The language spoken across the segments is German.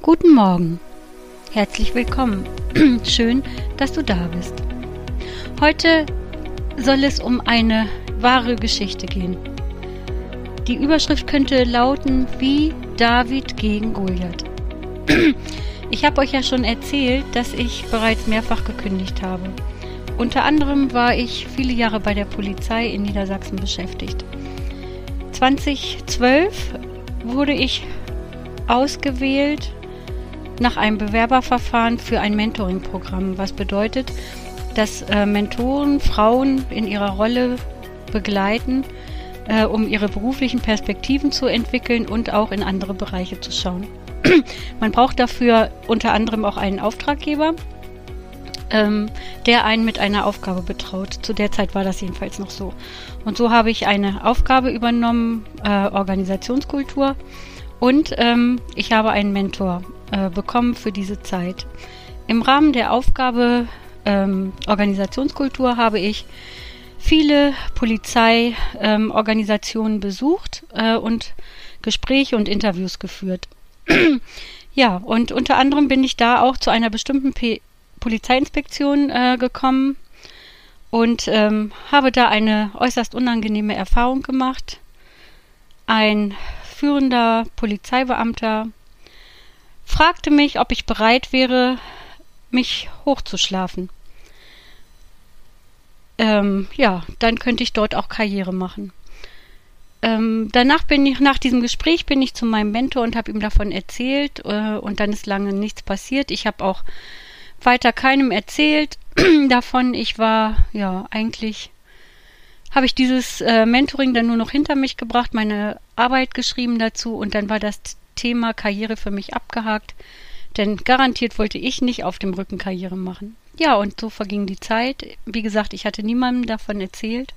Guten Morgen. Herzlich willkommen. Schön, dass du da bist. Heute soll es um eine wahre Geschichte gehen. Die Überschrift könnte lauten wie David gegen Goliath. Ich habe euch ja schon erzählt, dass ich bereits mehrfach gekündigt habe. Unter anderem war ich viele Jahre bei der Polizei in Niedersachsen beschäftigt. 2012 wurde ich ausgewählt nach einem Bewerberverfahren für ein Mentoring-Programm, was bedeutet, dass äh, Mentoren Frauen in ihrer Rolle begleiten, äh, um ihre beruflichen Perspektiven zu entwickeln und auch in andere Bereiche zu schauen. Man braucht dafür unter anderem auch einen Auftraggeber, ähm, der einen mit einer Aufgabe betraut. Zu der Zeit war das jedenfalls noch so. Und so habe ich eine Aufgabe übernommen, äh, Organisationskultur. Und ähm, ich habe einen Mentor äh, bekommen für diese Zeit. Im Rahmen der Aufgabe ähm, Organisationskultur habe ich viele Polizeiorganisationen ähm, besucht äh, und Gespräche und Interviews geführt. ja, und unter anderem bin ich da auch zu einer bestimmten P Polizeiinspektion äh, gekommen und ähm, habe da eine äußerst unangenehme Erfahrung gemacht. Ein führender Polizeibeamter fragte mich, ob ich bereit wäre, mich hochzuschlafen. Ähm, ja, dann könnte ich dort auch Karriere machen. Ähm, danach bin ich, nach diesem Gespräch bin ich zu meinem Mentor und habe ihm davon erzählt äh, und dann ist lange nichts passiert. Ich habe auch weiter keinem erzählt davon. Ich war, ja, eigentlich habe ich dieses äh, Mentoring dann nur noch hinter mich gebracht, meine Arbeit geschrieben dazu und dann war das Thema Karriere für mich abgehakt, denn garantiert wollte ich nicht auf dem Rücken Karriere machen. Ja, und so verging die Zeit. Wie gesagt, ich hatte niemandem davon erzählt.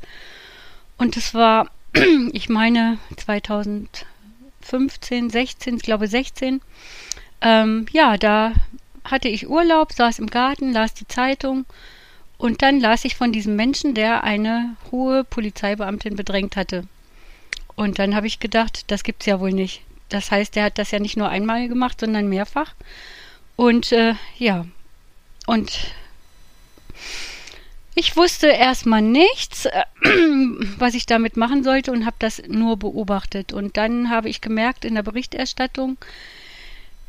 Und es war, ich meine, 2015, 16, ich glaube 16. Ähm, ja, da hatte ich Urlaub, saß im Garten, las die Zeitung und dann las ich von diesem Menschen, der eine hohe Polizeibeamtin bedrängt hatte. Und dann habe ich gedacht, das gibt's ja wohl nicht. Das heißt, er hat das ja nicht nur einmal gemacht, sondern mehrfach. Und äh, ja, und ich wusste erstmal nichts, äh, was ich damit machen sollte und habe das nur beobachtet. Und dann habe ich gemerkt in der Berichterstattung,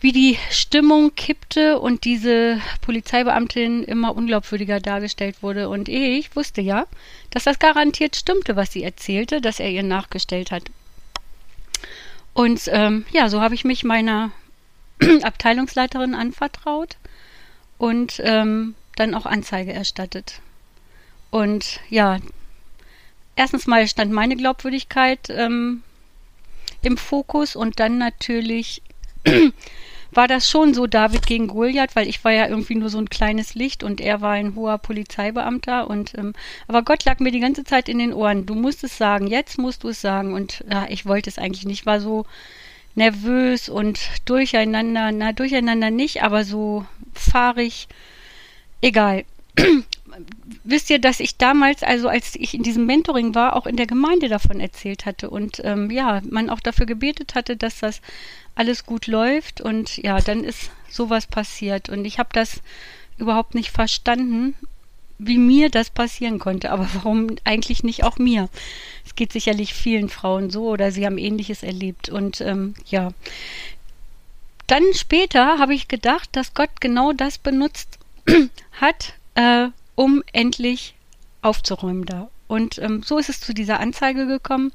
wie die Stimmung kippte und diese Polizeibeamtin immer unglaubwürdiger dargestellt wurde. Und ich wusste ja, dass das garantiert stimmte, was sie erzählte, dass er ihr nachgestellt hat. Und ähm, ja, so habe ich mich meiner Abteilungsleiterin anvertraut und ähm, dann auch Anzeige erstattet. Und ja, erstens mal stand meine Glaubwürdigkeit ähm, im Fokus und dann natürlich war das schon so David gegen Goliath, weil ich war ja irgendwie nur so ein kleines Licht und er war ein hoher Polizeibeamter und ähm, aber Gott lag mir die ganze Zeit in den Ohren. Du musst es sagen, jetzt musst du es sagen und ja, ich wollte es eigentlich nicht. War so nervös und durcheinander, na durcheinander nicht, aber so fahrig. Egal. Wisst ihr, dass ich damals, also als ich in diesem Mentoring war, auch in der Gemeinde davon erzählt hatte und ähm, ja, man auch dafür gebetet hatte, dass das alles gut läuft und ja, dann ist sowas passiert und ich habe das überhaupt nicht verstanden, wie mir das passieren konnte, aber warum eigentlich nicht auch mir? Es geht sicherlich vielen Frauen so oder sie haben ähnliches erlebt und ähm, ja. Dann später habe ich gedacht, dass Gott genau das benutzt hat, äh, um endlich aufzuräumen da. Und ähm, so ist es zu dieser Anzeige gekommen.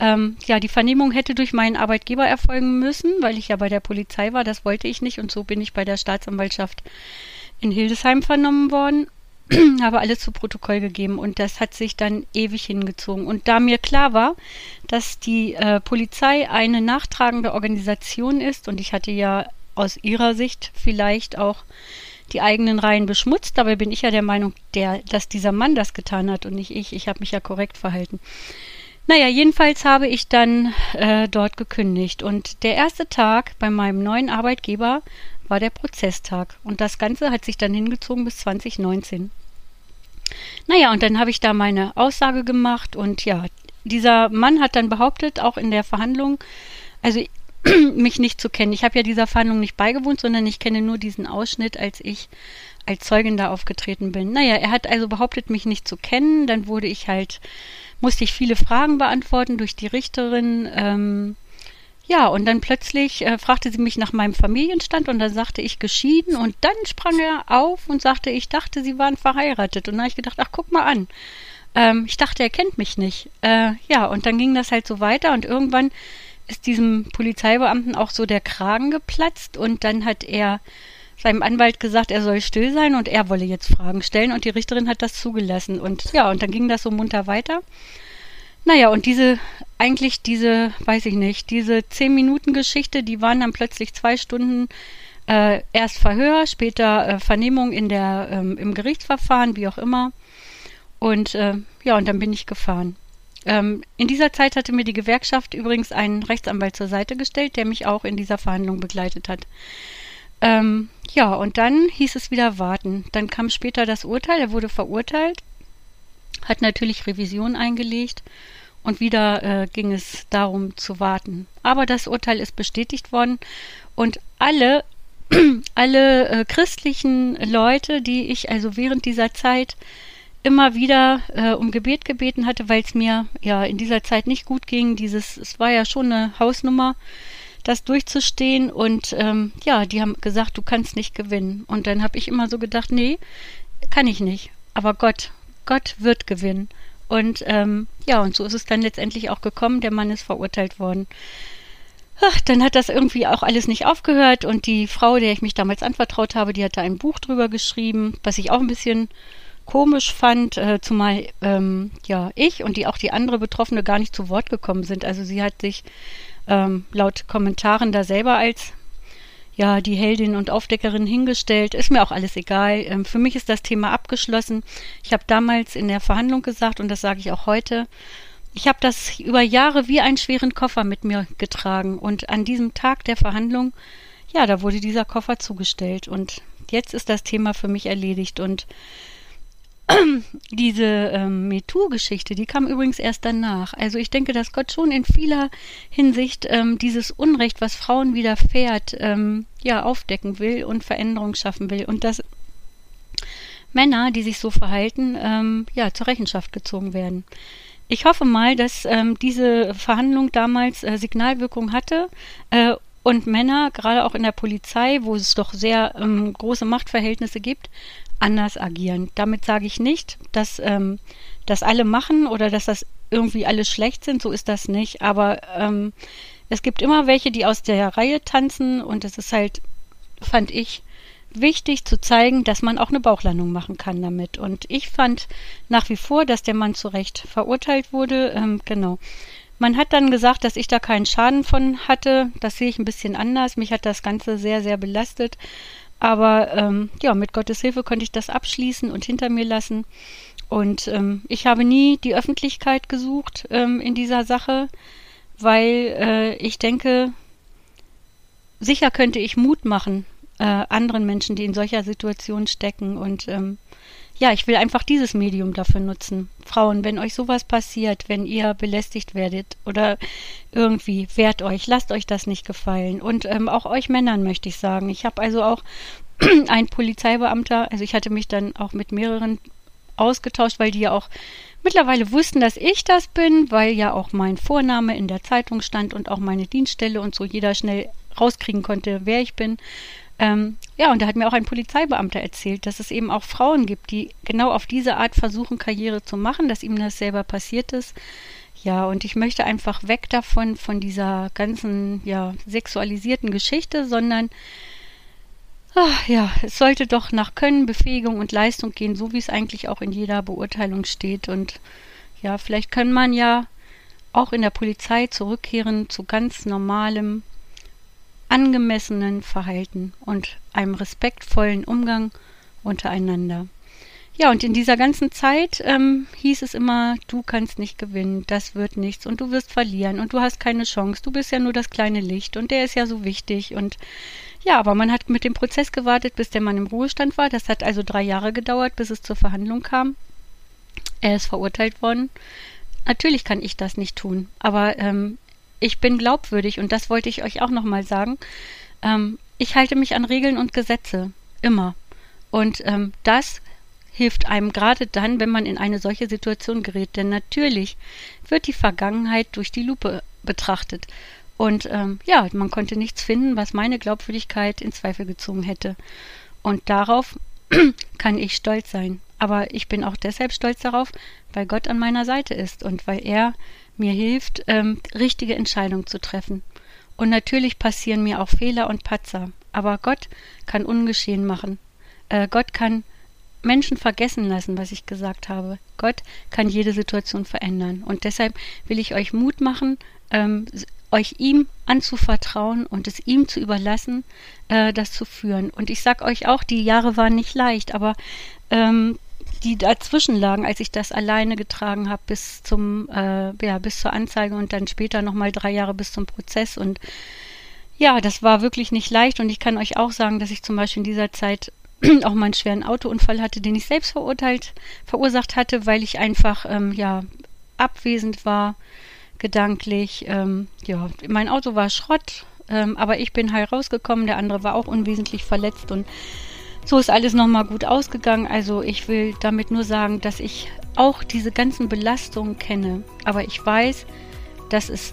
Ähm, ja, die Vernehmung hätte durch meinen Arbeitgeber erfolgen müssen, weil ich ja bei der Polizei war. Das wollte ich nicht und so bin ich bei der Staatsanwaltschaft in Hildesheim vernommen worden. habe alles zu Protokoll gegeben und das hat sich dann ewig hingezogen. Und da mir klar war, dass die äh, Polizei eine nachtragende Organisation ist und ich hatte ja aus ihrer Sicht vielleicht auch die eigenen Reihen beschmutzt, dabei bin ich ja der Meinung, der, dass dieser Mann das getan hat und nicht ich. Ich habe mich ja korrekt verhalten. Naja, jedenfalls habe ich dann äh, dort gekündigt und der erste Tag bei meinem neuen Arbeitgeber war der Prozesstag und das Ganze hat sich dann hingezogen bis 2019. Naja, und dann habe ich da meine Aussage gemacht und ja, dieser Mann hat dann behauptet, auch in der Verhandlung, also mich nicht zu kennen. Ich habe ja dieser Verhandlung nicht beigewohnt, sondern ich kenne nur diesen Ausschnitt, als ich als Zeugin da aufgetreten bin. Naja, er hat also behauptet, mich nicht zu kennen. Dann wurde ich halt, musste ich viele Fragen beantworten durch die Richterin. Ähm, ja, und dann plötzlich äh, fragte sie mich nach meinem Familienstand und dann sagte ich geschieden und dann sprang er auf und sagte, ich dachte, sie waren verheiratet. Und dann habe ich gedacht, ach, guck mal an. Ähm, ich dachte, er kennt mich nicht. Äh, ja, und dann ging das halt so weiter und irgendwann ist diesem Polizeibeamten auch so der Kragen geplatzt und dann hat er seinem Anwalt gesagt, er soll still sein und er wolle jetzt Fragen stellen und die Richterin hat das zugelassen und ja, und dann ging das so munter weiter. Naja, und diese, eigentlich diese, weiß ich nicht, diese zehn Minuten Geschichte, die waren dann plötzlich zwei Stunden äh, erst Verhör, später äh, Vernehmung in der, ähm, im Gerichtsverfahren, wie auch immer. Und äh, ja, und dann bin ich gefahren. Ähm, in dieser Zeit hatte mir die Gewerkschaft übrigens einen Rechtsanwalt zur Seite gestellt, der mich auch in dieser Verhandlung begleitet hat. Ähm, ja, und dann hieß es wieder warten. Dann kam später das Urteil, er wurde verurteilt, hat natürlich Revision eingelegt und wieder äh, ging es darum zu warten. Aber das Urteil ist bestätigt worden und alle, alle äh, christlichen Leute, die ich also während dieser Zeit immer wieder äh, um Gebet gebeten hatte, weil es mir ja in dieser Zeit nicht gut ging. Dieses, es war ja schon eine Hausnummer das durchzustehen. Und ähm, ja, die haben gesagt, du kannst nicht gewinnen. Und dann habe ich immer so gedacht, nee, kann ich nicht. Aber Gott, Gott wird gewinnen. Und ähm, ja, und so ist es dann letztendlich auch gekommen. Der Mann ist verurteilt worden. Ach, dann hat das irgendwie auch alles nicht aufgehört und die Frau, der ich mich damals anvertraut habe, die hat da ein Buch drüber geschrieben, was ich auch ein bisschen komisch fand, äh, zumal ähm, ja ich und die auch die andere Betroffene gar nicht zu Wort gekommen sind. Also sie hat sich ähm, laut Kommentaren da selber als ja die Heldin und Aufdeckerin hingestellt. Ist mir auch alles egal. Ähm, für mich ist das Thema abgeschlossen. Ich habe damals in der Verhandlung gesagt und das sage ich auch heute. Ich habe das über Jahre wie einen schweren Koffer mit mir getragen und an diesem Tag der Verhandlung, ja, da wurde dieser Koffer zugestellt und jetzt ist das Thema für mich erledigt und diese ähm, MeToo-Geschichte, die kam übrigens erst danach. Also ich denke, dass Gott schon in vieler Hinsicht ähm, dieses Unrecht, was Frauen widerfährt, ähm, ja, aufdecken will und Veränderung schaffen will. Und dass Männer, die sich so verhalten, ähm, ja, zur Rechenschaft gezogen werden. Ich hoffe mal, dass ähm, diese Verhandlung damals äh, Signalwirkung hatte äh, und Männer, gerade auch in der Polizei, wo es doch sehr ähm, große Machtverhältnisse gibt, anders agieren. Damit sage ich nicht, dass ähm, das alle machen oder dass das irgendwie alle schlecht sind, so ist das nicht. Aber ähm, es gibt immer welche, die aus der Reihe tanzen und es ist halt, fand ich, wichtig zu zeigen, dass man auch eine Bauchlandung machen kann damit. Und ich fand nach wie vor, dass der Mann zu Recht verurteilt wurde. Ähm, genau. Man hat dann gesagt, dass ich da keinen Schaden von hatte. Das sehe ich ein bisschen anders. Mich hat das Ganze sehr, sehr belastet. Aber ähm, ja, mit Gottes Hilfe konnte ich das abschließen und hinter mir lassen. Und ähm, ich habe nie die Öffentlichkeit gesucht ähm, in dieser Sache, weil äh, ich denke, sicher könnte ich Mut machen äh, anderen Menschen, die in solcher Situation stecken. Und ähm, ja, ich will einfach dieses Medium dafür nutzen. Frauen, wenn euch sowas passiert, wenn ihr belästigt werdet oder irgendwie, wehrt euch, lasst euch das nicht gefallen. Und ähm, auch euch Männern möchte ich sagen. Ich habe also auch ein Polizeibeamter, also ich hatte mich dann auch mit mehreren ausgetauscht, weil die ja auch mittlerweile wussten, dass ich das bin, weil ja auch mein Vorname in der Zeitung stand und auch meine Dienststelle und so jeder schnell rauskriegen konnte, wer ich bin. Ähm, ja, und da hat mir auch ein Polizeibeamter erzählt, dass es eben auch Frauen gibt, die genau auf diese Art versuchen, Karriere zu machen, dass ihm das selber passiert ist. Ja, und ich möchte einfach weg davon, von dieser ganzen, ja, sexualisierten Geschichte, sondern, ach, ja, es sollte doch nach Können, Befähigung und Leistung gehen, so wie es eigentlich auch in jeder Beurteilung steht. Und ja, vielleicht kann man ja auch in der Polizei zurückkehren zu ganz normalem, angemessenen Verhalten und einem respektvollen Umgang untereinander. Ja, und in dieser ganzen Zeit ähm, hieß es immer, du kannst nicht gewinnen, das wird nichts und du wirst verlieren und du hast keine Chance, du bist ja nur das kleine Licht und der ist ja so wichtig und ja, aber man hat mit dem Prozess gewartet, bis der Mann im Ruhestand war. Das hat also drei Jahre gedauert, bis es zur Verhandlung kam. Er ist verurteilt worden. Natürlich kann ich das nicht tun, aber ähm, ich bin glaubwürdig und das wollte ich euch auch nochmal sagen. Ähm, ich halte mich an Regeln und Gesetze. Immer. Und ähm, das hilft einem gerade dann, wenn man in eine solche Situation gerät. Denn natürlich wird die Vergangenheit durch die Lupe betrachtet. Und ähm, ja, man konnte nichts finden, was meine Glaubwürdigkeit in Zweifel gezogen hätte. Und darauf kann ich stolz sein. Aber ich bin auch deshalb stolz darauf, weil Gott an meiner Seite ist und weil er mir hilft, ähm, richtige Entscheidungen zu treffen. Und natürlich passieren mir auch Fehler und Patzer. Aber Gott kann ungeschehen machen. Äh, Gott kann Menschen vergessen lassen, was ich gesagt habe. Gott kann jede Situation verändern. Und deshalb will ich euch Mut machen, ähm, euch ihm anzuvertrauen und es ihm zu überlassen, äh, das zu führen. Und ich sag euch auch, die Jahre waren nicht leicht, aber ähm, die dazwischen lagen, als ich das alleine getragen habe bis zum äh, ja bis zur Anzeige und dann später noch mal drei Jahre bis zum Prozess und ja, das war wirklich nicht leicht und ich kann euch auch sagen, dass ich zum Beispiel in dieser Zeit auch mal einen schweren Autounfall hatte, den ich selbst verurteilt verursacht hatte, weil ich einfach ähm, ja abwesend war gedanklich. Ähm, ja, mein Auto war Schrott, ähm, aber ich bin heil rausgekommen. Der andere war auch unwesentlich verletzt und so ist alles nochmal gut ausgegangen. Also ich will damit nur sagen, dass ich auch diese ganzen Belastungen kenne. Aber ich weiß, dass es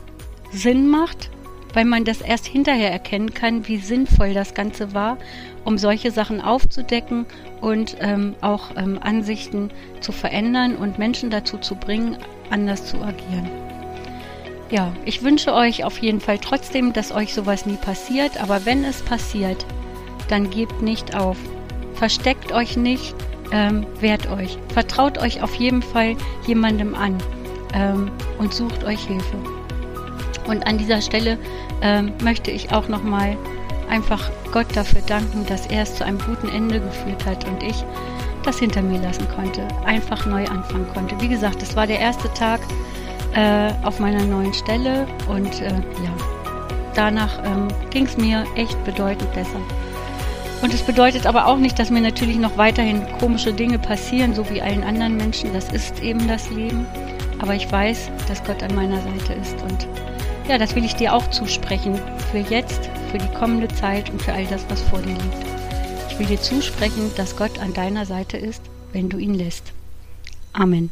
Sinn macht, weil man das erst hinterher erkennen kann, wie sinnvoll das Ganze war, um solche Sachen aufzudecken und ähm, auch ähm, Ansichten zu verändern und Menschen dazu zu bringen, anders zu agieren. Ja, ich wünsche euch auf jeden Fall trotzdem, dass euch sowas nie passiert, aber wenn es passiert, dann gebt nicht auf. Versteckt euch nicht, ähm, wehrt euch. Vertraut euch auf jeden Fall jemandem an ähm, und sucht euch Hilfe. Und an dieser Stelle ähm, möchte ich auch nochmal einfach Gott dafür danken, dass er es zu einem guten Ende geführt hat und ich das hinter mir lassen konnte, einfach neu anfangen konnte. Wie gesagt, es war der erste Tag, äh, auf meiner neuen Stelle und äh, ja, danach ähm, ging es mir echt bedeutend besser. Und es bedeutet aber auch nicht, dass mir natürlich noch weiterhin komische Dinge passieren, so wie allen anderen Menschen. Das ist eben das Leben. Aber ich weiß, dass Gott an meiner Seite ist. Und ja, das will ich dir auch zusprechen. Für jetzt, für die kommende Zeit und für all das, was vor dir liegt. Ich will dir zusprechen, dass Gott an deiner Seite ist, wenn du ihn lässt. Amen.